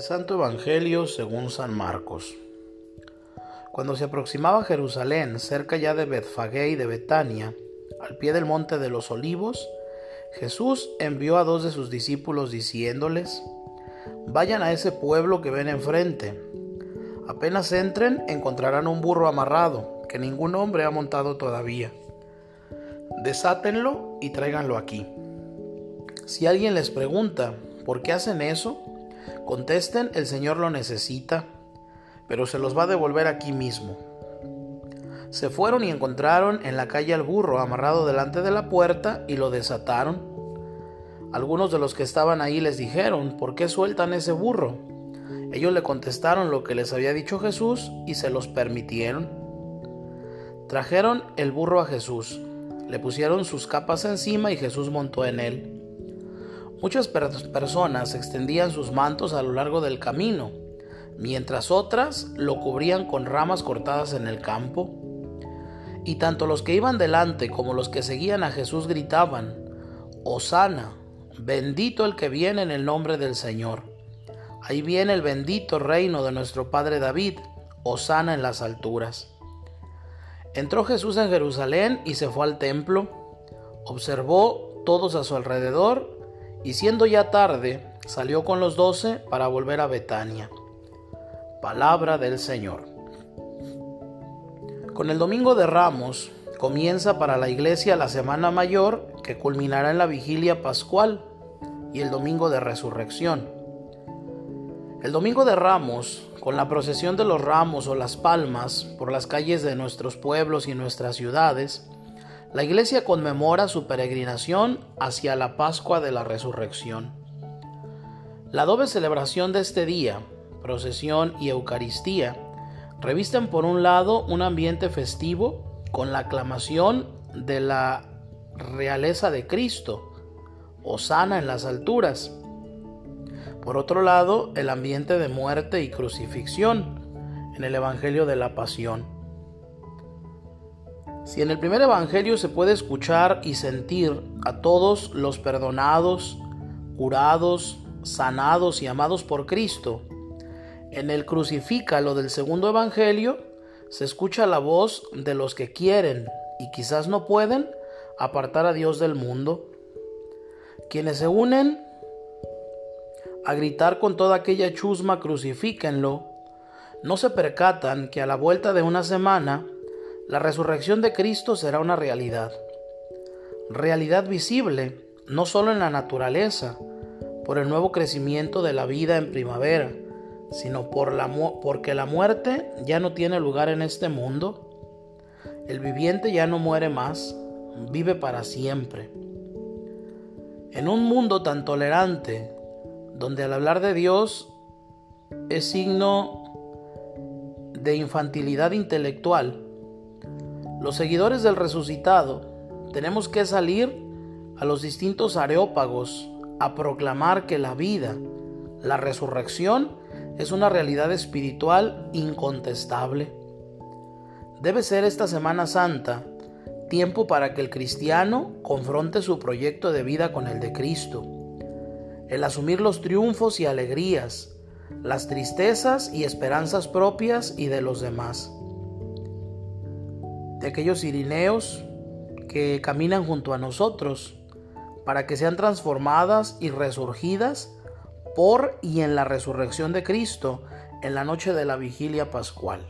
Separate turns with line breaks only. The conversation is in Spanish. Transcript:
Santo Evangelio según San Marcos. Cuando se aproximaba Jerusalén, cerca ya de Betfagé y de Betania, al pie del monte de los olivos, Jesús envió a dos de sus discípulos diciéndoles, Vayan a ese pueblo que ven enfrente. Apenas entren, encontrarán un burro amarrado, que ningún hombre ha montado todavía. Desátenlo y tráiganlo aquí. Si alguien les pregunta, ¿por qué hacen eso? Contesten, el Señor lo necesita, pero se los va a devolver aquí mismo. Se fueron y encontraron en la calle al burro amarrado delante de la puerta y lo desataron. Algunos de los que estaban ahí les dijeron, ¿por qué sueltan ese burro? Ellos le contestaron lo que les había dicho Jesús y se los permitieron. Trajeron el burro a Jesús, le pusieron sus capas encima y Jesús montó en él. Muchas personas extendían sus mantos a lo largo del camino, mientras otras lo cubrían con ramas cortadas en el campo. Y tanto los que iban delante como los que seguían a Jesús gritaban, Osana, bendito el que viene en el nombre del Señor. Ahí viene el bendito reino de nuestro Padre David, Osana en las alturas. Entró Jesús en Jerusalén y se fue al templo, observó todos a su alrededor y siendo ya tarde, salió con los doce para volver a Betania. Palabra del Señor. Con el Domingo de Ramos comienza para la iglesia la Semana Mayor que culminará en la vigilia pascual y el Domingo de Resurrección. El Domingo de Ramos, con la procesión de los ramos o las palmas por las calles de nuestros pueblos y nuestras ciudades, la iglesia conmemora su peregrinación hacia la Pascua de la Resurrección. La doble celebración de este día, procesión y Eucaristía, revisten por un lado un ambiente festivo con la aclamación de la realeza de Cristo, Osana en las alturas. Por otro lado, el ambiente de muerte y crucifixión en el Evangelio de la Pasión. Si en el primer Evangelio se puede escuchar y sentir a todos los perdonados, curados, sanados y amados por Cristo, en el crucifícalo del segundo Evangelio se escucha la voz de los que quieren y quizás no pueden apartar a Dios del mundo, quienes se unen a gritar con toda aquella chusma crucifíquenlo, no se percatan que a la vuelta de una semana la resurrección de Cristo será una realidad. Realidad visible no solo en la naturaleza, por el nuevo crecimiento de la vida en primavera, sino por la porque la muerte ya no tiene lugar en este mundo. El viviente ya no muere más, vive para siempre. En un mundo tan tolerante, donde al hablar de Dios es signo de infantilidad intelectual, los seguidores del resucitado tenemos que salir a los distintos areópagos a proclamar que la vida, la resurrección, es una realidad espiritual incontestable. Debe ser esta Semana Santa tiempo para que el cristiano confronte su proyecto de vida con el de Cristo, el asumir los triunfos y alegrías, las tristezas y esperanzas propias y de los demás de aquellos irineos que caminan junto a nosotros, para que sean transformadas y resurgidas por y en la resurrección de Cristo en la noche de la vigilia pascual.